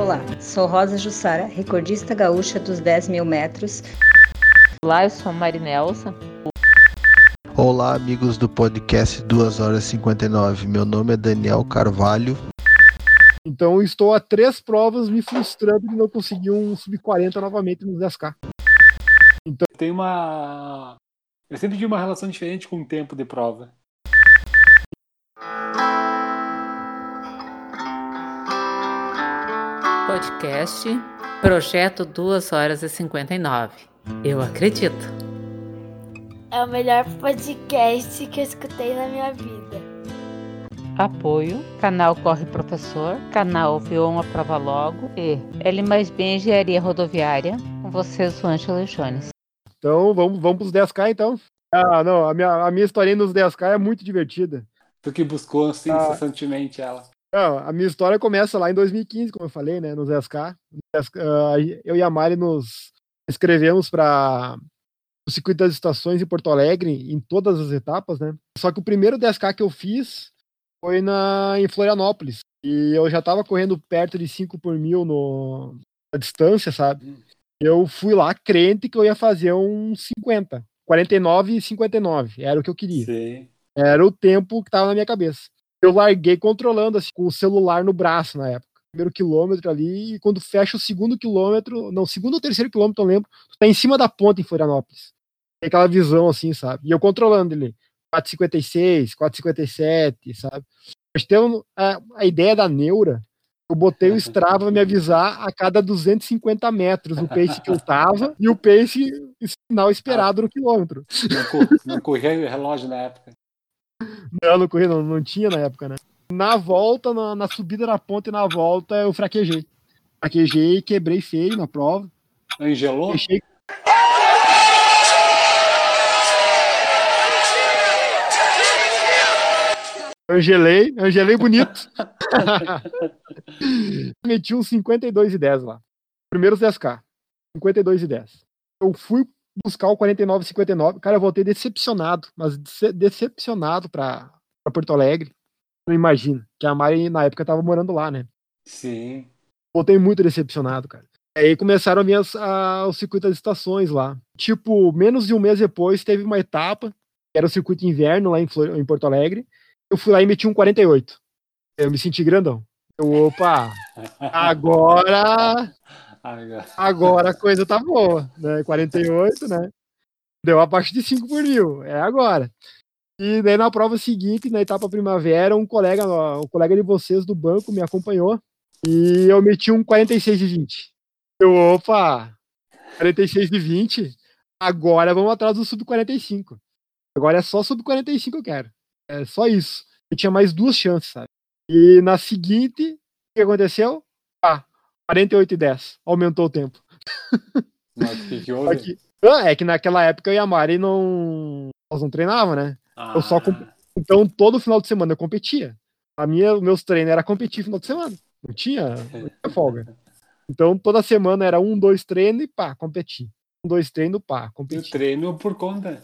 Olá, sou Rosa Jussara, recordista gaúcha dos 10 mil metros. Olá, eu sou Marinelsa. Olá, amigos do podcast 2 horas 59. Meu nome é Daniel Carvalho. Então estou a três provas me frustrando de não conseguir um sub-40 novamente nos 10K. Então... Tem uma. Eu sempre tive uma relação diferente com o tempo de prova. Podcast Projeto 2 horas e 59. Eu acredito. É o melhor podcast que eu escutei na minha vida. Apoio, canal Corre Professor, canal Viu Prova Logo e L mais B Engenharia Rodoviária. Com vocês, o Ângelo Jones. Então, vamos, vamos para os 10K então. Ah, não, a minha, a minha historinha nos 10K é muito divertida. Tu que buscou assim, ah. incessantemente ela. Não, a minha história começa lá em 2015, como eu falei, né, nos SK. Eu e a Mari nos escrevemos para o circuito das estações em Porto Alegre, em todas as etapas, né? Só que o primeiro 10K que eu fiz foi na, em Florianópolis. E eu já estava correndo perto de 5 por mil no, na distância, sabe? Eu fui lá crente que eu ia fazer um 50. 49 e 59. Era o que eu queria. Sim. Era o tempo que estava na minha cabeça eu larguei controlando, assim, com o celular no braço na época. Primeiro quilômetro ali, e quando fecha o segundo quilômetro, não, segundo ou terceiro quilômetro, eu lembro, tu tá em cima da ponta em Florianópolis. Tem aquela visão assim, sabe? E eu controlando ele. 4,56, 4,57, sabe? Mas tem a, a ideia da neura, eu botei o Strava me avisar a cada 250 metros o pace que eu tava e o pace final esperado no quilômetro. Não, não corria relógio na época. Não, não corri, não, não tinha na época, né? Na volta, na, na subida na ponta e na volta, eu fraquejei. Fraquejei, quebrei feio na prova. Angelou? Fechei... Angelei, angelei bonito. Meti uns 52 e 10 lá. Primeiros 10k. 52 e 10. Eu fui buscar o 49,59. Cara, eu voltei decepcionado, mas decepcionado para Porto Alegre. Não imagina, que a Mari na época tava morando lá, né? Sim. Voltei muito decepcionado, cara. Aí começaram a vir a, o circuito das estações lá. Tipo, menos de um mês depois, teve uma etapa, que era o circuito inverno lá em, Flor em Porto Alegre. Eu fui lá e meti um 48. Eu me senti grandão. Eu, opa, agora Agora a coisa tá boa, né? 48, né? Deu abaixo de 5 por mil. É agora. E daí na prova seguinte, na etapa primavera, um colega, um colega de vocês do banco me acompanhou e eu meti um 46 de 20. Eu, opa, 46 de 20, agora vamos atrás do sub 45. Agora é só sub 45 que eu quero. É só isso. Eu tinha mais duas chances, sabe? E na seguinte, o que aconteceu? Ah, 48 e 10. Aumentou o tempo. Mas que, que houve? Aqui. Ah, é que naquela época eu e a Mari não. Nós não treinavam, né? Ah. Eu só. Comp... Então todo final de semana eu competia. A minha, meus treinos era competir no final de semana. Não tinha, não tinha folga. Então toda semana era um, dois treinos e pá, competir. Um, dois treinos, pá, competir. E treino por conta.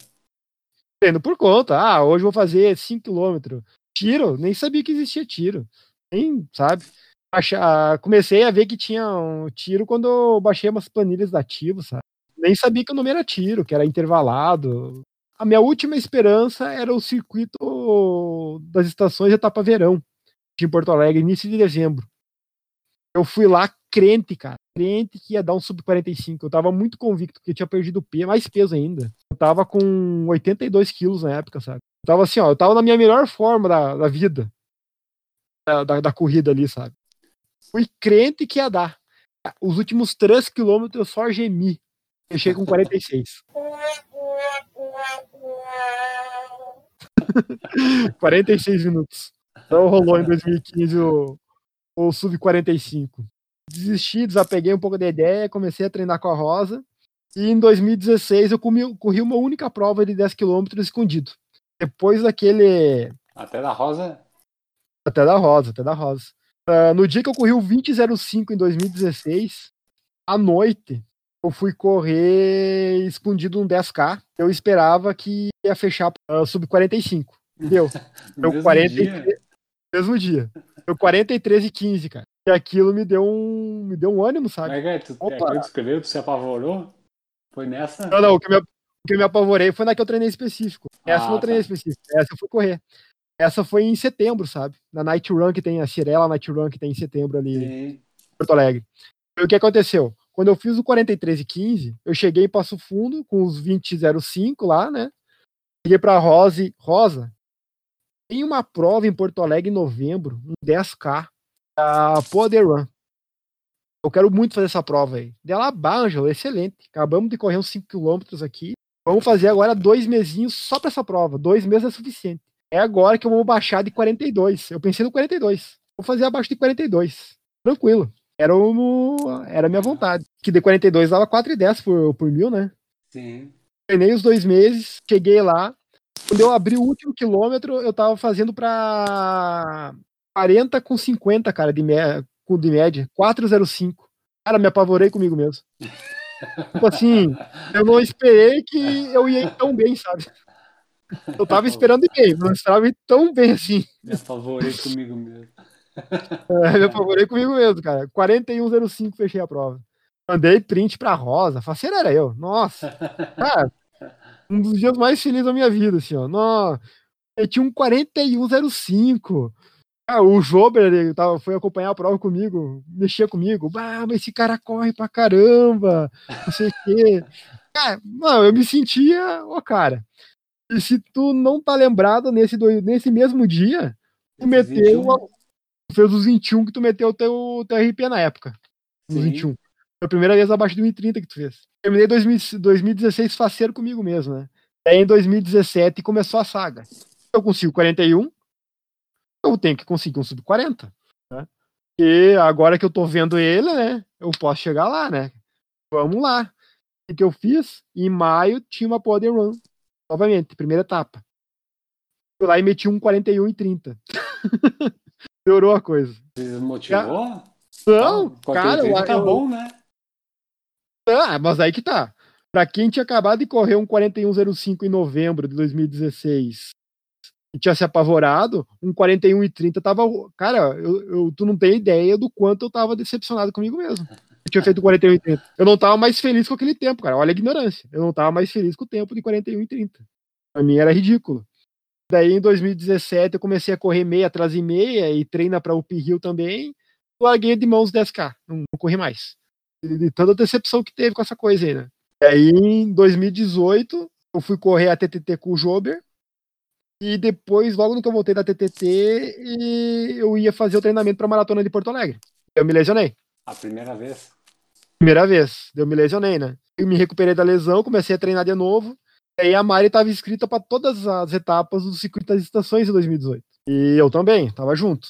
Treino por conta. Ah, hoje vou fazer 5km. Tiro, nem sabia que existia tiro. Nem, sabe? Comecei a ver que tinha um tiro quando eu baixei umas planilhas ativos, sabe? Nem sabia que o nome era tiro, que era intervalado. A minha última esperança era o circuito das estações de etapa verão, de Porto Alegre, início de dezembro. Eu fui lá crente, cara, crente que ia dar um sub 45. Eu tava muito convicto que eu tinha perdido mais peso ainda. Eu tava com 82 quilos na época, sabe? Eu tava assim, ó, eu tava na minha melhor forma da, da vida. Da, da, da corrida ali, sabe? Fui crente que ia dar. Os últimos 3 quilômetros eu só gemi. Fechei com 46. 46 minutos. Então rolou em 2015 o, o Sub 45. Desisti, desapeguei um pouco da ideia, comecei a treinar com a Rosa. E em 2016 eu comi, corri uma única prova de 10 km escondido. Depois daquele. Até da Rosa? Até da Rosa, até da Rosa. Uh, no dia que eu corri o 2005 em 2016, à noite, eu fui correr escondido um 10K. Eu esperava que ia fechar uh, sub 45. Deu. Deu mesmo 43. Dia. Mesmo dia. Deu 43 e 15, cara. E aquilo me deu um, me deu um ânimo, sabe? Mas, cara, tu, Opa. que tu escreveu, tu se apavorou? Foi nessa? Não, não, o que, me, o que me apavorei foi na que eu treinei específico. Essa eu Ah, não treinei tá. específico, essa eu fui correr. Essa foi em setembro, sabe? Na Night Run que tem, a Cirela Night Run que tem em setembro ali em Sim. Porto Alegre. E o que aconteceu? Quando eu fiz o 43 e 15, eu cheguei em Passo Fundo com os 20,05 lá, né? Cheguei pra Rosa, e, Rosa, tem uma prova em Porto Alegre em novembro, um 10K, a Poder Run. Eu quero muito fazer essa prova aí. Dela, Ângelo, excelente. Acabamos de correr uns 5 km aqui. Vamos fazer agora dois mesinhos só pra essa prova. Dois meses é suficiente. É agora que eu vou baixar de 42. Eu pensei no 42. Vou fazer abaixo de 42. Tranquilo. Era, o, era a minha vontade. Que de 42 dava 4,10 por, por mil, né? Sim. Treinei os dois meses, cheguei lá. Quando eu abri o último quilômetro, eu tava fazendo pra 40 com 50, cara, de, com- de média. 4,05. Cara, me apavorei comigo mesmo. tipo assim, eu não esperei que eu ia ir tão bem, sabe? Eu tava esperando bem, não esperava tão bem assim. Me apavorei comigo mesmo. É, me apavorei comigo mesmo, cara. 41,05 fechei a prova. Mandei print pra Rosa. Faceira era eu. Nossa. Cara, um dos dias mais felizes da minha vida, assim, ó. Nossa, eu tinha um 41,05. Ah, o Jober ele tava, foi acompanhar a prova comigo, mexia comigo. Bah, mas esse cara corre pra caramba. Não sei o quê. Cara, não, eu me sentia, ó, cara. E se tu não tá lembrado nesse, do- nesse mesmo dia, tu Esses meteu 21. a- tu fez os 21 que tu meteu o teu, teu RP na época. Os Sim. 21. Foi a primeira vez abaixo de 1,30 que tu fez. Terminei 2000 2016 faceiro comigo mesmo, né? Daí em 2017 começou a saga. Eu consigo 41, eu tenho que conseguir um sub 40. Né? E agora que eu tô vendo ele, né? Eu posso chegar lá, né? Vamos lá. O que eu fiz? Em maio tinha uma Poder Run. Novamente, primeira etapa. Fui lá e meti um 41 e 30. Piorou a coisa. Desmotivou? Não, Com cara, eu, tá bom, né? Ah, mas aí que tá. Pra quem tinha acabado de correr um 41,05 em novembro de 2016 e tinha se apavorado, um 41,30 tava. Cara, eu, eu- tu não tem ideia do quanto eu tava decepcionado comigo mesmo. Eu tinha feito 41,30. Eu não tava mais feliz com aquele tempo, cara. Olha a ignorância. Eu não tava mais feliz com o tempo de 41,30. Pra mim era ridículo. Daí em 2017 eu comecei a correr meia atrás de meia e treina pra UP Hill também. Larguei de mãos 10K. Não, não corri mais de, tanta decepção que teve com essa coisa aí, né? E aí, em 2018, eu fui correr a TTT com o Jober. E depois, logo no que eu voltei da TTT, e eu ia fazer o treinamento para maratona de Porto Alegre. Eu me lesionei. A primeira vez. Primeira vez. Eu me lesionei, né? Eu me recuperei da lesão, comecei a treinar de novo. E aí a Mari estava inscrita para todas as etapas do circuito das estações em 2018. E eu também, tava junto.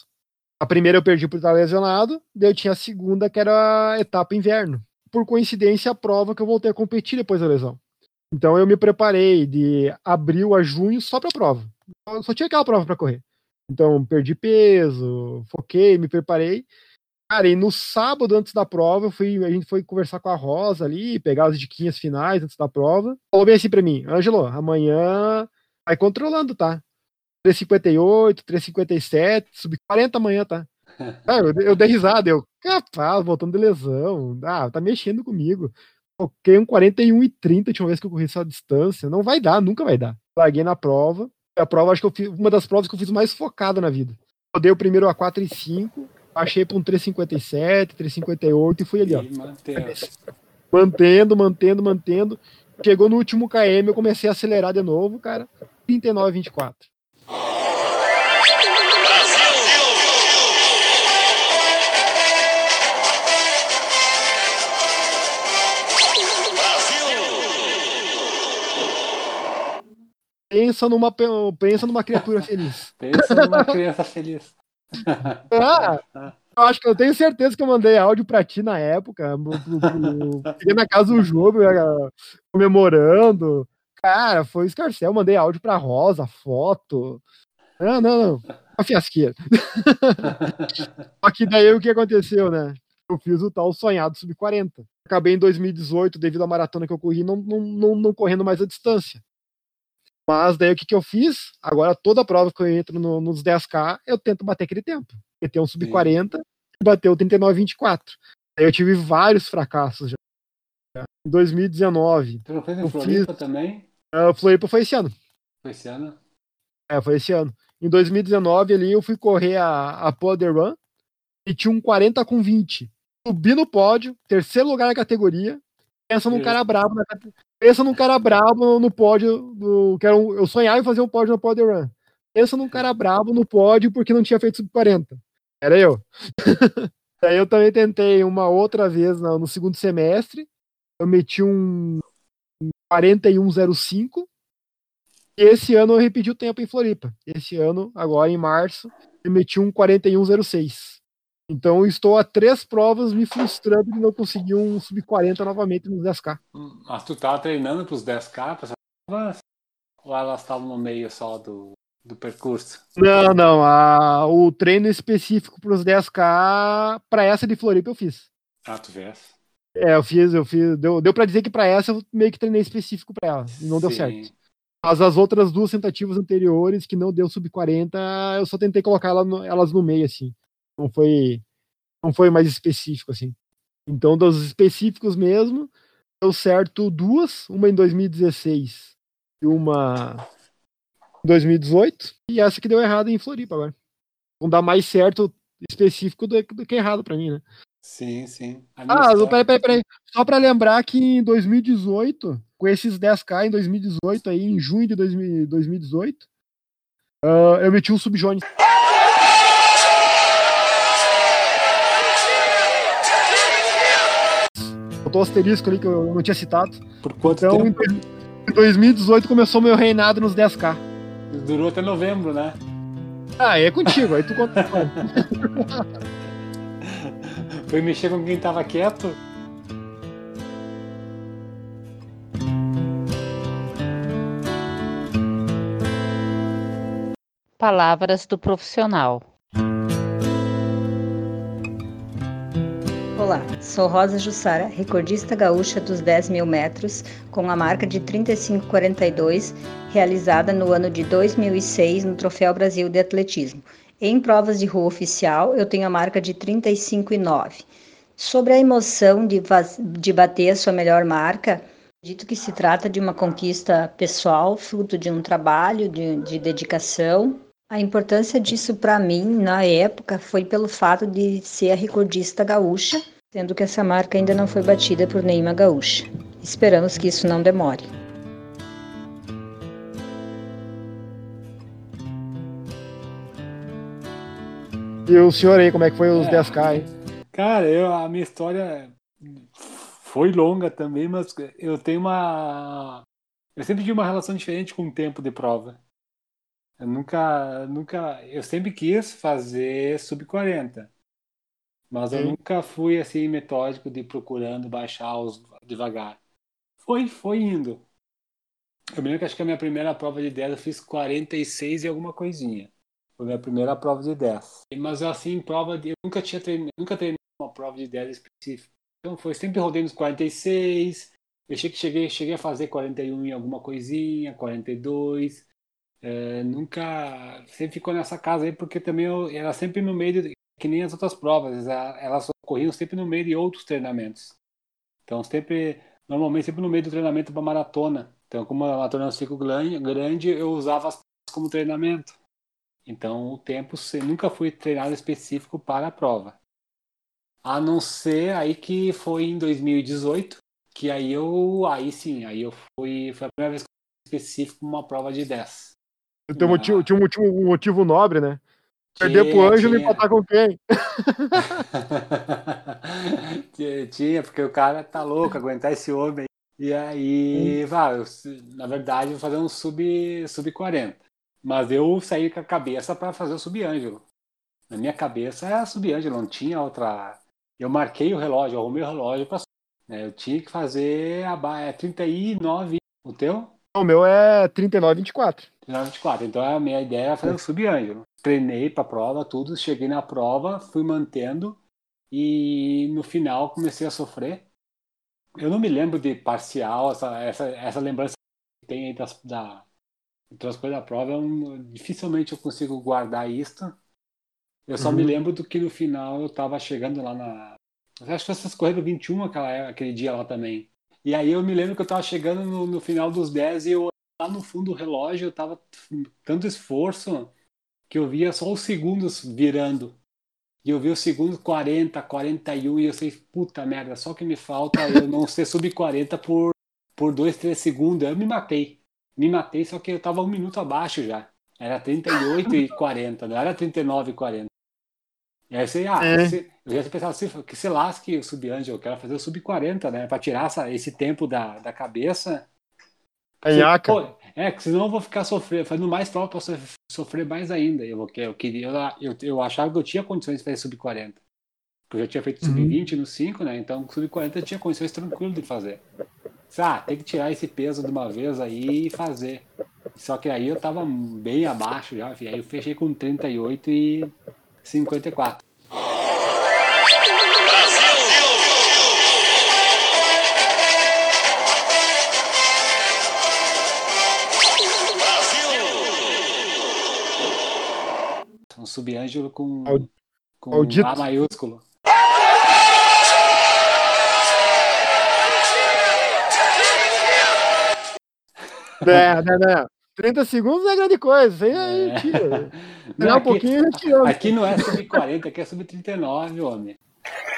A primeira eu perdi por estar lesionado, daí eu tinha a segunda, que era a etapa inverno. Por coincidência, a prova que eu voltei a competir depois da lesão. Então eu me preparei de abril a junho só pra prova. Eu só tinha aquela prova para correr. Então perdi peso, foquei, me preparei. Cara, e no sábado antes da prova, fui, a gente foi conversar com a Rosa ali, pegar as diquinhas finais antes da prova. Falou bem assim pra mim, Ângelo, amanhã vai controlando, tá? 358, 357, sub 40 amanhã, tá? Ah, eu, eu dei risada, eu, capaz, voltando de lesão. Ah, tá mexendo comigo. Toquei um 41 e 30 a última vez que eu corri essa distância. Não vai dar, nunca vai dar. Larguei na prova. A prova, acho que eu fiz uma das provas que eu fiz mais focada na vida. Eu dei o primeiro a 4 e 5, achei pra um 357, 358 e fui ali, ó. E manteve. Mantendo, mantendo, mantendo. Chegou no último KM, eu comecei a acelerar de novo, cara. 39, 24. Pensa numa, pe- pensa numa criatura feliz. Pensa numa criança feliz. Ah, eu acho que eu tenho certeza que eu mandei áudio pra ti na época. pro- pro- pro- Cheguei na casa do jogo, comemorando. Cara, foi escarcel. Mandei áudio pra Rosa, foto. Não, não, não. Uma fiasqueira. Só que daí o que aconteceu, né? Eu fiz o tal sonhado sub-40. Acabei em 2018, devido à maratona que eu corri, não, não, não, não correndo mais a distância. Mas daí o que, que eu fiz? Agora toda prova que eu entro no- nos 10K, eu tento bater aquele tempo. Meter um sub-40 bateu 39,24. Aí eu tive vários fracassos já. Em 2019. Tu não fez em Eu Floripa fiz- também? Uh, Floripa foi esse ano. Foi esse ano? É, foi esse ano. Em 2019 ali eu fui correr a, a Poder Run e tinha um 40 com 20. Subi no pódio, terceiro lugar na categoria. Pensa num cara brabo na Pensa num cara brabo no, no pódio. Do, que um- eu sonhava em fazer um pódio na Poder Run. Pensa num cara brabo no pódio porque não tinha feito sub 40. Era eu. Aí eu também tentei uma outra vez na- no segundo semestre. Eu meti um 41,05. E esse ano eu repeti o tempo em Floripa. Esse ano, agora em março, eu meti um 41,06. Então estou a três provas me frustrando de não conseguir um sub 40 novamente nos 10K. Hum, Mas tu tava treinando pros 10K, pra? Ou elas estavam no meio só do, do percurso? Não, não. A, o treino específico para os 10K, para essa de Floripa, eu fiz. Ah, tu vês. É, eu fiz, eu fiz. Deu, deu para dizer que para essa eu meio que treinei específico para ela. E não deu Sim. certo. Mas as outras duas tentativas anteriores, que não deu sub 40, eu só tentei colocar ela no- elas no meio, assim. Não foi, não foi mais específico, assim. Então, dos específicos mesmo, deu certo duas, uma em 2016 e uma em 2018, e essa que deu errado em Floripa agora. Vão dar mais certo específico do, do que errado pra mim, né? Sim, sim. Ah, história- peraí, peraí, peraí. Só pra lembrar que em 2018, com esses 10k em 2018, aí, em junho de 2000 2018, ah, eu meti um subjones. Botou asterisco ali que eu não tinha citado. Por quanto Então, em tempo? em 2018 começou meu reinado nos 10k. Durou até novembro, né? Ah, é contigo, aí tu conta. Foi mexer com quem tava quieto. Palavras do profissional. Olá, sou Rosa Jussara, recordista gaúcha dos 10 mil metros, com a marca de 35,42, realizada no ano de 2006 no Troféu Brasil de Atletismo. Em provas de rua oficial, eu tenho a marca de 35,9. Sobre a emoção de, de bater a sua melhor marca, acredito que se trata de uma conquista pessoal, fruto de um trabalho, de, de dedicação. A importância disso para mim, na época, foi pelo fato de ser recordista gaúcha, sendo que essa marca ainda não foi batida por nenhuma gaúcha. Esperamos que isso não demore. E o senhor aí, como é que foi os É. 10k aí? Cara, eu, a minha história foi longa também, mas eu tenho uma. Eu sempre tive uma relação diferente com o tempo de prova. Eu nunca, nunca, eu sempre quis fazer sub 40, mas eu Sim. nunca fui assim metódico de procurando baixar os devagar. Foi, foi indo. Eu me lembro que acho que a minha primeira prova de 10 eu fiz 46 e alguma coisinha. Foi a minha primeira prova de 10. Mas assim, prova de. Eu nunca tinha treinado, nunca treinei uma prova de 10 específica. Então foi sempre rodei nos 46. Eu achei que cheguei, cheguei a fazer 41 em alguma coisinha, 42. É, nunca. Sempre ficou nessa casa aí, porque também eu era sempre no meio, de, que nem as outras provas, a- elas ocorriam sempre no meio de outros treinamentos. Então sempre, normalmente sempre no meio do treinamento para maratona. Então, como a maratona é um ciclo gran- grande, eu usava as provas como treinamento. Então, o tempo nunca fui treinado específico para a prova. A não ser aí que foi em 2018, que aí eu, aí sim, aí eu fui, foi a primeira vez que eu específico uma prova de 10. Tem um motivo, tinha um motivo, um motivo nobre, né? Perder pro Ângelo e empatar com quem? Tinha- porque o cara tá louco, aguentar esse homem. E aí, vá, eu, na verdade, eu vou fazer um sub, sub 40. Mas eu saí com a cabeça para fazer o sub Ângelo. Na minha cabeça era sub Ângelo, não tinha outra. Eu marquei o relógio, arrumei o relógio para Eu tinha que fazer a ba- é 39. O teu? O meu é 39,24. 24. Então a minha ideia era fazer o sub-ângelo. Treinei para a prova, tudo. Cheguei na prova, fui mantendo e no final comecei a sofrer. Eu não me lembro de parcial, essa, essa, essa lembrança que tem aí das, da, das coisas da prova. Eu não- dificilmente eu consigo guardar isso. Eu só Uhum. me lembro do que no final eu tava chegando lá na. Eu acho que essas corridas 21 aquela, aquele dia lá também. E aí eu me lembro que eu tava chegando no, no final dos 10 e eu lá no fundo do relógio eu tava tanto esforço que eu via só os segundos virando. E eu vi os segundos 40, 41 e eu sei, puta merda, só que me falta eu não ser sub 40 por, por 2, 3 segundos. Eu me matei. Me matei, só que eu tava um minuto abaixo já. Era 38 e 40, não era 39 e 40. E aí eu sei, ah, É. esse- eu já pensava assim, que se lasque o sub-anjo, eu quero fazer o sub 40, né? Pra tirar essa- esse tempo da, da cabeça. Canhaca. Pô, é, que senão eu vou ficar sofrendo, fazendo mais prova pra sof- sofrer mais ainda. Eu, eu queria, eu, eu achava que eu tinha condições de fazer sub 40. Porque eu já tinha feito sub Uhum. 20 no 5, né? Então sub 40 eu tinha condições tranquilo de fazer. Ah, tem que tirar esse peso de uma vez aí e fazer. Só que aí eu tava bem abaixo já, fi. aí eu fechei com 38 e 54. um subângelo com, com A maiúsculo. Não, né né, né. 30 segundos é grande coisa. Aí, é. aí tira. Não, aqui, um pouquinho, tira. Aqui não é sub 40, aqui é sub 39, homem.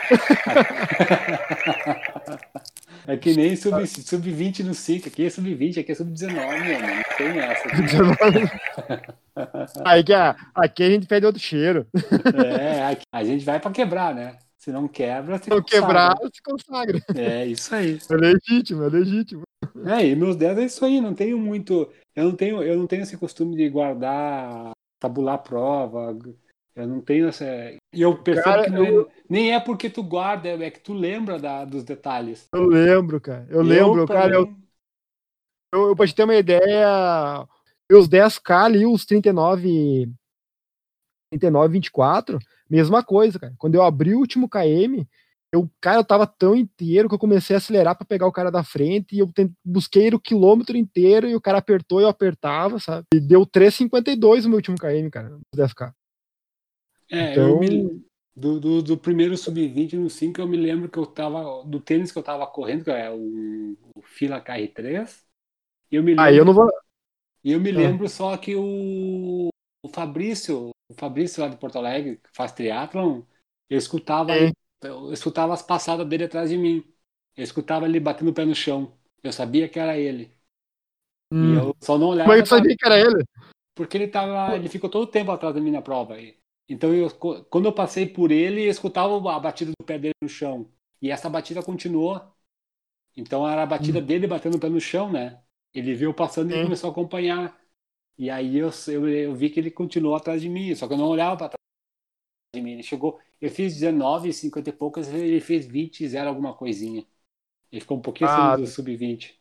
É que nem sub, sub 20 no SIC, aqui é sub 20, aqui é sub 19, homem Não tem essa. 19. Aqui, ah, aqui a gente pede outro cheiro. É, a gente vai para quebrar, né? Se não quebra, se não quebrar, se consagra. É, isso aí. É legítimo, é legítimo. É, e meus 10 é isso aí, não tenho muito. Eu não tenho, eu não tenho esse costume de guardar, tabular prova. Eu não tenho essa. E eu percebo cara, que não, é, eu... nem é porque tu guarda, é, é que tu lembra da, dos detalhes. Eu lembro, cara. Eu, eu lembro, cara. Mim... Eu, eu, pra te ter uma ideia, os 10K ali, os 39, 39, 24, mesma coisa, cara. Quando eu abri o último KM, eu, cara, eu tava tão inteiro que eu comecei a acelerar pra pegar o cara da frente e eu tent- busquei o quilômetro inteiro e o cara apertou e eu apertava, sabe? E deu 3,52 o meu último KM, cara, os 10K. É, Então- eu me, do, do, do primeiro sub-20 no 5, eu me lembro que eu tava. Do tênis que eu tava correndo, que é o, o Fila KR3. E eu me lembro, Aí eu não vou. E eu me Ah. lembro só que o, o Fabrício, o Fabrício lá de Porto Alegre, que faz triatlon, eu escutava, É. eu escutava as passadas dele atrás de mim. Eu escutava ele batendo o pé no chão. Eu sabia que era ele. E Hum. eu só não olhava. Que tu sabia que era ele? Porque ele tava. Ele ficou todo o tempo atrás de mim na prova. E- Então, eu, quando eu passei por ele, eu escutava a batida do pé dele no chão. E essa batida continuou. Então era a batida dele batendo o pé no chão, né? Ele viu eu passando e começou a acompanhar. E aí eu, eu, eu vi que ele continuou atrás de mim, só que eu não olhava para trás de mim. Ele chegou. Eu fiz 19, 50 e poucas, ele fez 20, 0 alguma coisinha. Ele ficou um pouquinho Ah, do sub-20.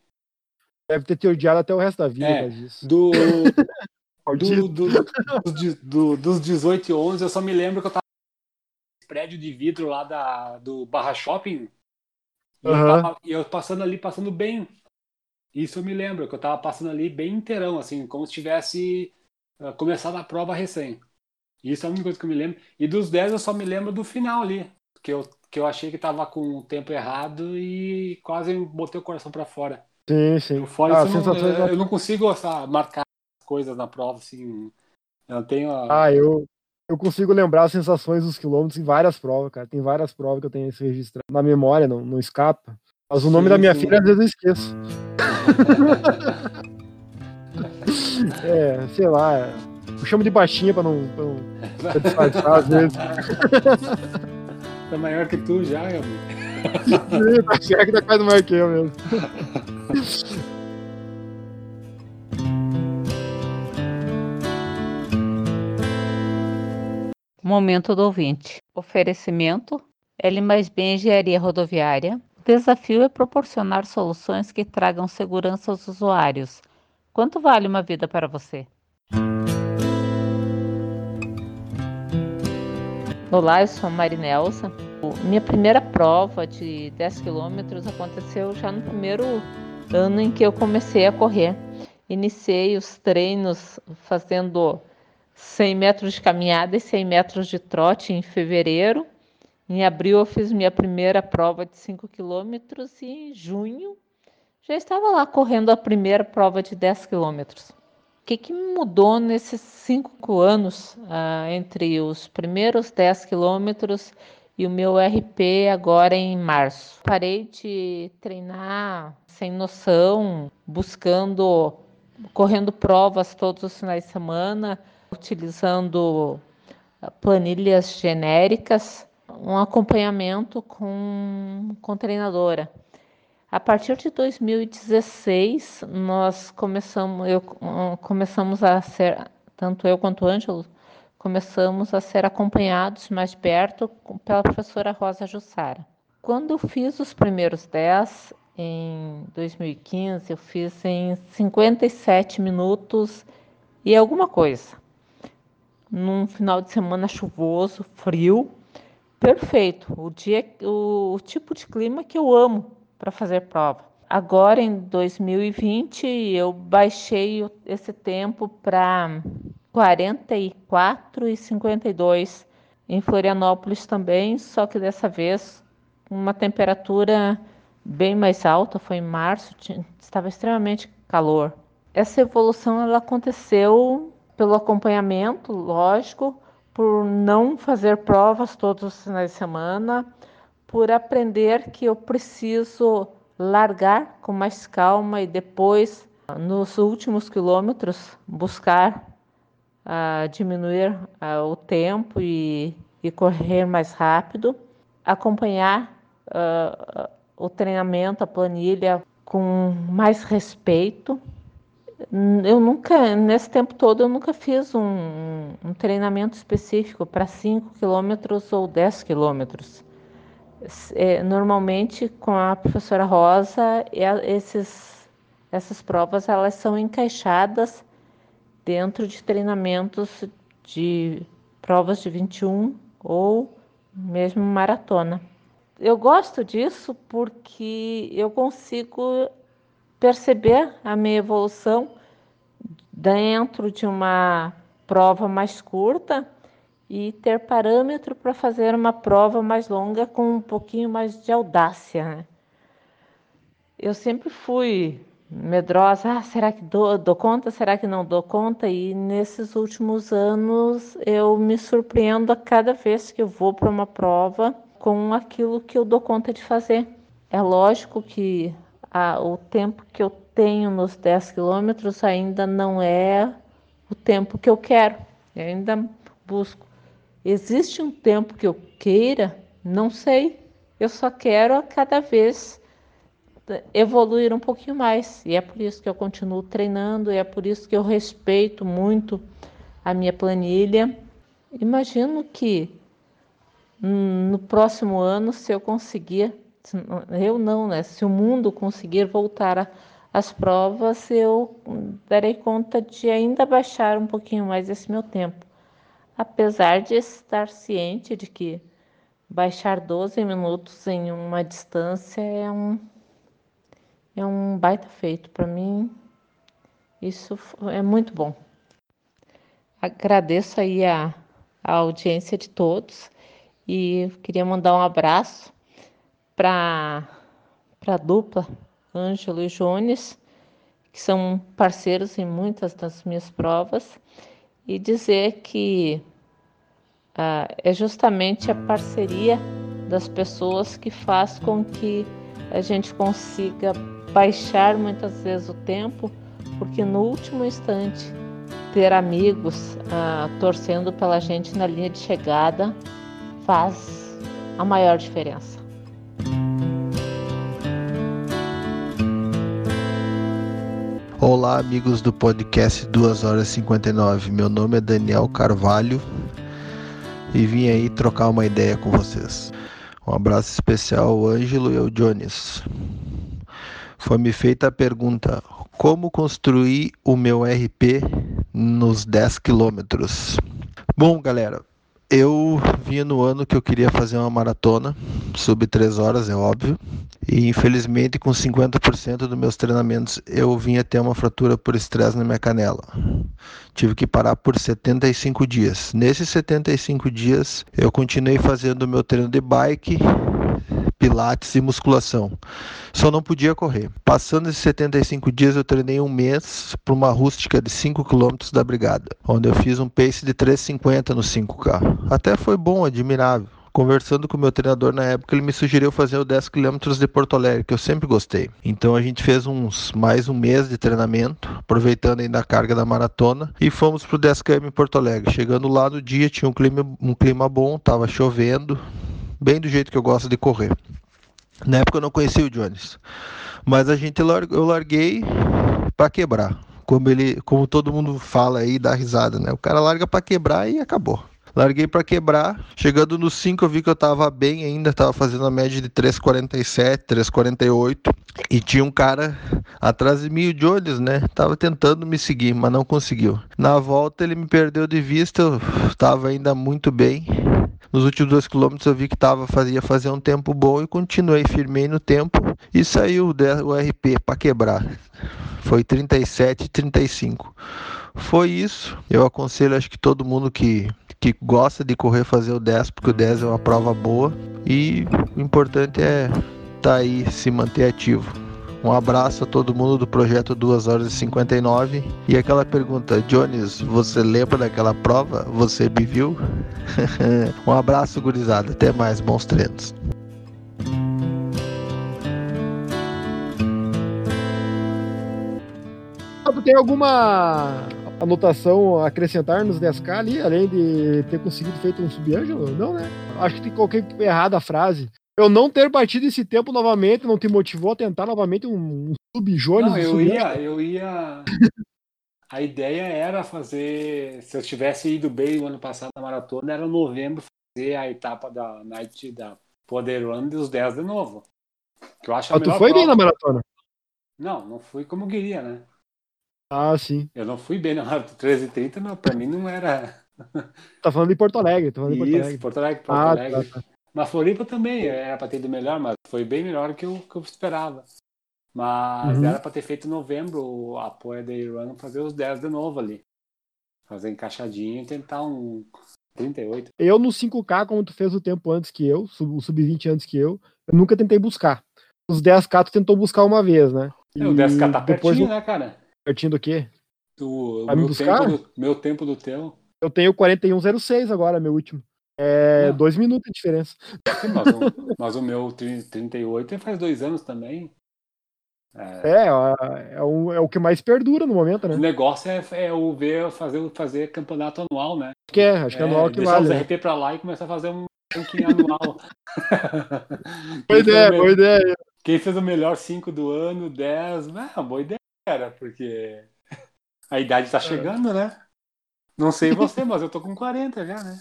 Deve ter te odiado até o resto da vida É. Do, do, do, do- dos 18 e 11, eu só me lembro que eu tava nesse prédio de vidro lá da, do Barra Shopping. E eu, Aham. tava- e eu passando ali, passando bem. Isso eu me lembro, que eu tava passando ali bem inteirão, assim, como se tivesse ah, começado a prova recém. Isso é a única coisa que eu me lembro. E dos 10 eu só me lembro do final ali. Que eu, que eu achei que tava com o tempo errado e quase botei o coração pra fora. Sim, sim. Fora Ah, isso, eu não, eu, não consigo marcar as coisas na prova, assim. Eu não tenho. a- Ah, eu, eu consigo lembrar as sensações dos quilômetros em várias provas, cara. Tem várias provas que eu tenho isso registrado na memória, não, não escapa. Mas o nome Sim, da minha sim. filha às vezes eu esqueço. É, sei lá. Eu chamo de baixinha pra não, pra não pra disfarçar às vezes. Tá maior que tu já, meu amigo. Tá certo que tá quase maior que eu mesmo. Momento do ouvinte. Oferecimento: L mais B Engenharia Rodoviária. O desafio é proporcionar soluções que tragam segurança aos usuários. Quanto vale uma vida para você? Olá, eu sou Marinelsa. Minha primeira prova de 10 quilômetros aconteceu já no primeiro ano em que eu comecei a correr. Iniciei os treinos fazendo 100 metros de caminhada e 100 metros de trote em fevereiro. Em abril eu fiz minha primeira prova de 5 quilômetros e em junho já estava lá correndo a primeira prova de 10 quilômetros. O que, que mudou nesses cinco anos ah, entre os primeiros 10 quilômetros e o meu RP agora em março? Parei de treinar sem noção, buscando, correndo provas todos os finais de semana, utilizando planilhas genéricas um acompanhamento com, com treinadora. A partir de 2016, nós começamos, eu, começamos a ser, tanto eu quanto o Ângelo, começamos a ser acompanhados mais perto pela professora Rosa Jussara. Quando eu fiz os primeiros 10, em 2015, eu fiz em 57 minutos e alguma coisa. Num final de semana chuvoso, frio, perfeito. O dia, o, o tipo de clima que eu amo para fazer prova. Agora em 2020 eu baixei esse tempo para 44 e 52 em Florianópolis também, só que dessa vez uma temperatura bem mais alta, foi em março, estava extremamente calor. Essa evolução ela aconteceu pelo acompanhamento, lógico, por não fazer provas todos os finais de semana, por aprender que eu preciso largar com mais calma e depois, nos últimos quilômetros, buscar uh, diminuir uh, o tempo e, e, correr mais rápido, acompanhar uh, o treinamento, a planilha com mais respeito eu nunca, nesse tempo todo, eu nunca fiz um, um treinamento específico para 5 quilômetros ou 10 quilômetros. É, normalmente, com a professora Rosa, esses, essas provas elas são encaixadas dentro de treinamentos de provas de 21 ou mesmo maratona. Eu gosto disso porque eu consigo perceber a minha evolução dentro de uma prova mais curta e ter parâmetro para fazer uma prova mais longa com um pouquinho mais de audácia. Né? Eu sempre fui medrosa, ah, será que dou, dou, conta, será que não dou conta? E nesses últimos anos eu me surpreendo a cada vez que eu vou para uma prova com aquilo que eu dou conta de fazer. É lógico que a, o tempo que eu tenho nos 10 quilômetros ainda não é o tempo que eu quero. Eu ainda busco. Existe um tempo que eu queira? Não sei. Eu só quero a cada vez evoluir um pouquinho mais. E é por isso que eu continuo treinando, é por isso que eu respeito muito a minha planilha. Imagino que hum, no próximo ano, se eu conseguir eu não, né? Se o mundo conseguir voltar às provas, eu darei conta de ainda baixar um pouquinho mais esse meu tempo. Apesar de estar ciente de que baixar 12 minutos em uma distância é um, é um baita feito. Para mim, isso é muito bom. Agradeço aí a, a audiência de todos e queria mandar um abraço para a dupla Ângelo e Jones, que são parceiros em muitas das minhas provas, e dizer que ah, é justamente a parceria das pessoas que faz com que a gente consiga baixar muitas vezes o tempo, porque no último instante ter amigos ah, torcendo pela gente na linha de chegada faz a maior diferença. Olá, amigos do podcast 2 horas 59. Meu nome é Daniel Carvalho e vim aí trocar uma ideia com vocês. Um abraço especial ao Ângelo e ao Jones. Foi me feita a pergunta: como construir o meu RP nos 10 quilômetros? Bom, galera, Eu vinha no ano que eu queria fazer uma maratona, sub 3 horas, é óbvio. E infelizmente, com 50% dos meus treinamentos, eu vinha ter uma fratura por estresse na minha canela. Tive que parar por 75 dias. Nesses 75 dias, eu continuei fazendo o meu treino de bike, pilates e musculação. Só não podia correr. Passando esses 75 dias, eu treinei um mês para uma rústica de 5 km da brigada, onde eu fiz um pace de 3,50 no 5K. Até foi bom, admirável. Conversando com o meu treinador na época, ele me sugeriu fazer o 10 km de Porto Alegre, que eu sempre gostei. Então a gente fez uns mais um mês de treinamento, aproveitando ainda a carga da maratona, e fomos para o 10 km em Porto Alegre. Chegando lá no dia, tinha um clima, um clima bom, estava chovendo, bem do jeito que eu gosto de correr. Na época eu não conhecia o Jones, mas a gente eu larguei para quebrar, como ele, como todo mundo fala aí, dá risada, né? O cara larga para quebrar e acabou. Larguei para quebrar. Chegando no 5 eu vi que eu tava bem ainda, tava fazendo a média de 3,47, 3,48 e tinha um cara atrás de mim, o Jones, né? Tava tentando me seguir, mas não conseguiu. Na volta ele me perdeu de vista, eu tava ainda muito bem. Nos últimos dois quilômetros eu vi que tava, fazia fazer um tempo bom e continuei, firmei no tempo e saiu o RP para quebrar. Foi 37 35. Foi isso. Eu aconselho acho que todo mundo que, que gosta de correr fazer o 10, porque o 10 é uma prova boa e o importante é estar tá aí, se manter ativo. Um abraço a todo mundo do projeto 2 horas e 59. E aquela pergunta, Jones, você lembra daquela prova? Você me viu? um abraço, gurizada. Até mais, bons treinos. Tem alguma anotação a acrescentar nos 10K ali, além de ter conseguido feito um sub-ângelo? Não, né? Acho que tem qualquer errada a frase eu não ter batido esse tempo novamente não te motivou a tentar novamente um, sub-Jones? Não, eu sub ia, eu ia. A ideia era fazer. Se eu tivesse ido bem o ano passado na maratona, era novembro fazer a etapa da Night da Poder Run dos 10 de novo. Que eu acho ah, tu foi prova. bem na maratona? Não, não fui como queria, né? Ah, sim. Eu não fui bem na maratona 13 h 30, não, pra mim não era. Tá falando de Porto Alegre, tá falando de Porto Alegre. Porto Alegre, Porto ah, Alegre. Tá, tá. Na Floripa também era para ter ido melhor, mas foi bem melhor que eu, que eu esperava. Mas uhum. era para ter feito em novembro a Poia da Run fazer os 10 de novo ali. Fazer encaixadinho e tentar um 38. Eu no 5K, como tu fez o tempo antes que eu, o sub-20 antes que eu, eu nunca tentei buscar. Os 10K tu tentou buscar uma vez, né? E é, o 10K tá pertinho, né, cara? Pertinho do quê? Do, meu, buscar? Tempo do, meu tempo do teu. Eu tenho 41,06 agora, meu último. É dois minutos de diferença. Mas o, mas o meu 38 faz dois anos também. É, é, é, o, é o que mais perdura no momento, né? O negócio é, é o ver fazer, fazer campeonato anual, né? Acho que é, acho que é anual que vale. Deixar os RP pra lá e começar a fazer um ranking anual. boa ideia, boa ideia. Quem fez o melhor 5 do ano, 10, é boa ideia, cara, porque a idade tá chegando, né? Não sei você, mas eu tô com 40 já, né?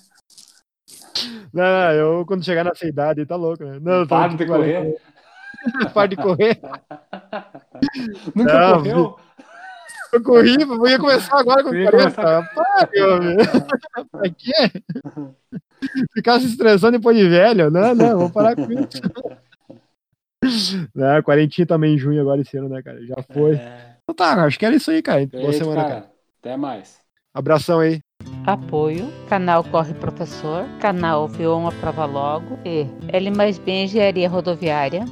Não, eu quando chegar nessa idade, tá louco, né? Não, Para de correr. Para de correr. Nunca não, correu? Eu corri, eu ia começar agora com 40. Começar... Para, Pra quê? Ficar se estressando depois de velho? Não, não, vou parar com isso. Não, quarentinha também em junho agora esse ano, né, cara? Já foi. É... Então tá, acho que era isso aí, cara. Boa semana, cara. cara. Até mais. Abração aí. Apoio, canal Corre Professor, canal Viu uma Prova Logo e L mais B Engenharia Rodoviária,